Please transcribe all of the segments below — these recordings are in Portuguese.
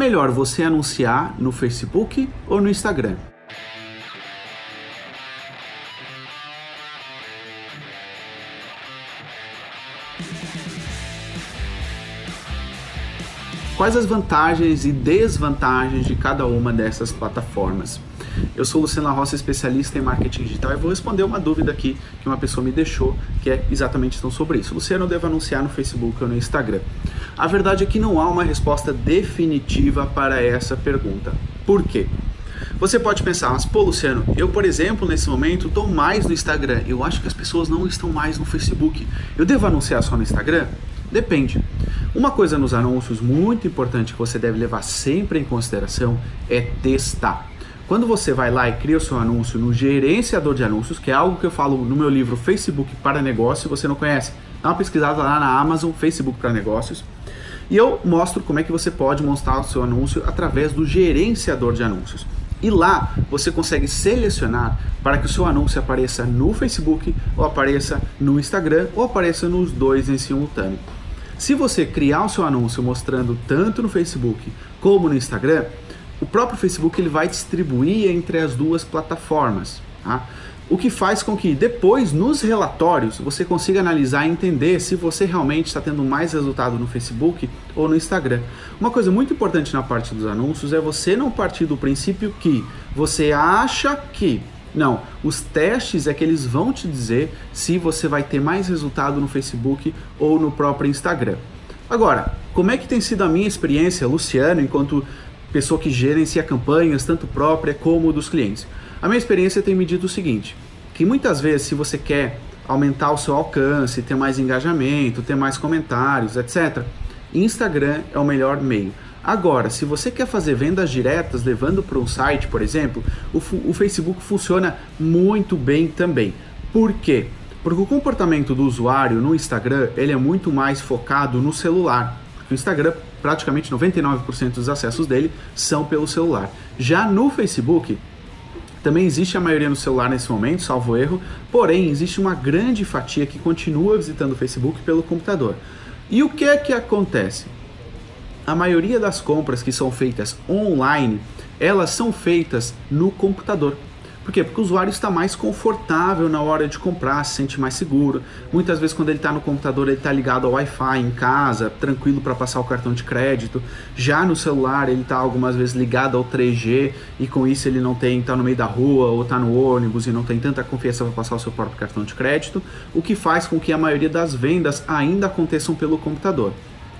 melhor você anunciar no Facebook ou no Instagram? Quais as vantagens e desvantagens de cada uma dessas plataformas? Eu sou Luciana Roça, especialista em marketing digital, e vou responder uma dúvida aqui que uma pessoa me deixou, que é exatamente então sobre isso. Luciano, eu devo anunciar no Facebook ou no Instagram? A verdade é que não há uma resposta definitiva para essa pergunta. Por quê? Você pode pensar, mas pô, Luciano, eu, por exemplo, nesse momento estou mais no Instagram. Eu acho que as pessoas não estão mais no Facebook. Eu devo anunciar só no Instagram? Depende. Uma coisa nos anúncios muito importante que você deve levar sempre em consideração é testar. Quando você vai lá e cria o seu anúncio no gerenciador de anúncios, que é algo que eu falo no meu livro Facebook para Negócio, se você não conhece, dá uma pesquisada lá na Amazon Facebook para Negócios. E eu mostro como é que você pode montar o seu anúncio através do gerenciador de anúncios. E lá você consegue selecionar para que o seu anúncio apareça no Facebook, ou apareça no Instagram, ou apareça nos dois em simultâneo. Se você criar o seu anúncio mostrando tanto no Facebook como no Instagram, o próprio Facebook ele vai distribuir entre as duas plataformas. Tá? O que faz com que depois, nos relatórios, você consiga analisar e entender se você realmente está tendo mais resultado no Facebook ou no Instagram. Uma coisa muito importante na parte dos anúncios é você não partir do princípio que você acha que não, os testes é que eles vão te dizer se você vai ter mais resultado no Facebook ou no próprio Instagram. Agora, como é que tem sido a minha experiência, Luciano, enquanto pessoa que gerencia campanhas, tanto própria como dos clientes? A minha experiência tem me dito o seguinte, que muitas vezes se você quer aumentar o seu alcance, ter mais engajamento, ter mais comentários, etc., Instagram é o melhor meio. Agora, se você quer fazer vendas diretas levando para um site, por exemplo, o, o, Facebook funciona muito bem também. Por quê? Porque o comportamento do usuário no Instagram ele é muito mais focado no celular. No Instagram, praticamente 99% dos acessos dele são pelo celular. Já no Facebook, também existe a maioria no celular nesse momento, salvo erro, porém existe uma grande fatia que continua visitando o Facebook pelo computador. E o que é que acontece? a maioria das compras que são feitas online, elas são feitas no computador. Por quê? Porque o usuário está mais confortável na hora de comprar, se sente mais seguro. Muitas vezes, quando ele está no computador, ele está ligado ao Wi-Fi em casa, tranquilo para passar o cartão de crédito. Já no celular, ele está algumas vezes ligado ao 3G e com isso ele não tem, está no meio da rua ou está no ônibus e não tem tanta confiança para passar o seu próprio cartão de crédito, o que faz com que a maioria das vendas ainda aconteçam pelo computador.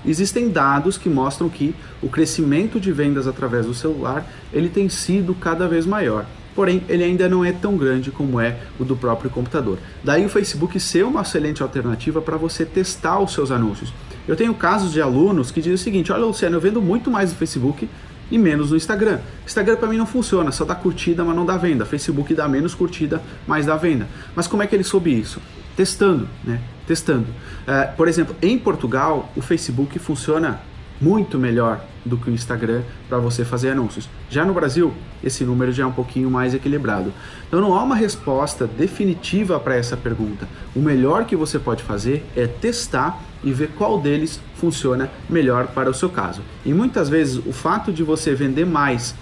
Existem dados que mostram que o crescimento de vendas através do celular ele tem sido cada vez maior. Porém, ele ainda não é tão grande como é o do próprio computador. Daí o Facebook ser uma excelente alternativa para você testar os seus anúncios. Eu tenho casos de alunos que dizem o seguinte: Olha, Luciano, eu vendo muito mais no Facebook e menos no Instagram. Instagram para mim não funciona, só dá curtida, mas não dá venda. Facebook dá menos curtida, mas dá venda. Mas como é que ele soube isso? Testando, né? Testando. Uh, por exemplo, em Portugal, o Facebook funciona muito melhor do que o Instagram para você fazer anúncios. Já no Brasil, esse número já é um pouquinho mais equilibrado. Então não há uma resposta definitiva para essa pergunta. O melhor que você pode fazer é testar e ver qual deles funciona melhor para o seu caso. E muitas vezes o fato de você vender mais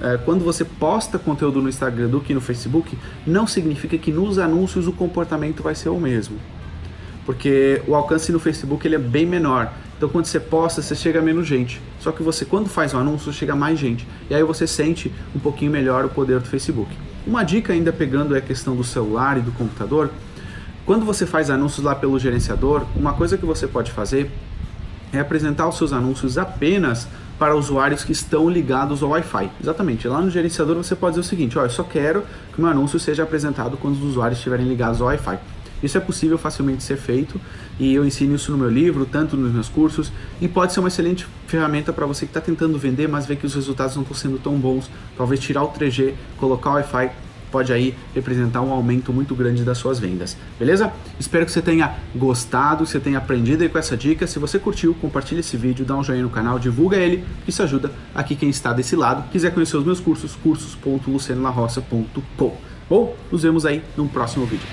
é, quando você posta conteúdo no Instagram do que no Facebook, não significa que nos anúncios o comportamento vai ser o mesmo. Porque o alcance no Facebook ele é bem menor. Então quando você posta, você chega a menos gente. Só que você quando faz um anúncio, chega mais gente. E aí você sente um pouquinho melhor o poder do Facebook. Uma dica ainda pegando a questão do celular e do computador, quando você faz anúncios lá pelo gerenciador, uma coisa que você pode fazer é apresentar os seus anúncios apenas para usuários que estão ligados ao Wi-Fi. Exatamente. Lá no gerenciador você pode dizer o seguinte: ó, eu só quero que meu anúncio seja apresentado quando os usuários estiverem ligados ao Wi-Fi. Isso é possível facilmente ser feito e eu ensino isso no meu livro, tanto nos meus cursos, e pode ser uma excelente ferramenta para você que está tentando vender, mas vê que os resultados não estão sendo tão bons. Talvez tirar o 3G, colocar o Wi-Fi pode aí representar um aumento muito grande das suas vendas, beleza? Espero que você tenha gostado, que você tenha aprendido aí com essa dica. Se você curtiu, compartilha esse vídeo, dá um joinha no canal, divulga ele, isso ajuda aqui quem está desse lado. Quiser conhecer os meus cursos, cursos.lucianolarroça.com. Bom, nos vemos aí no próximo vídeo.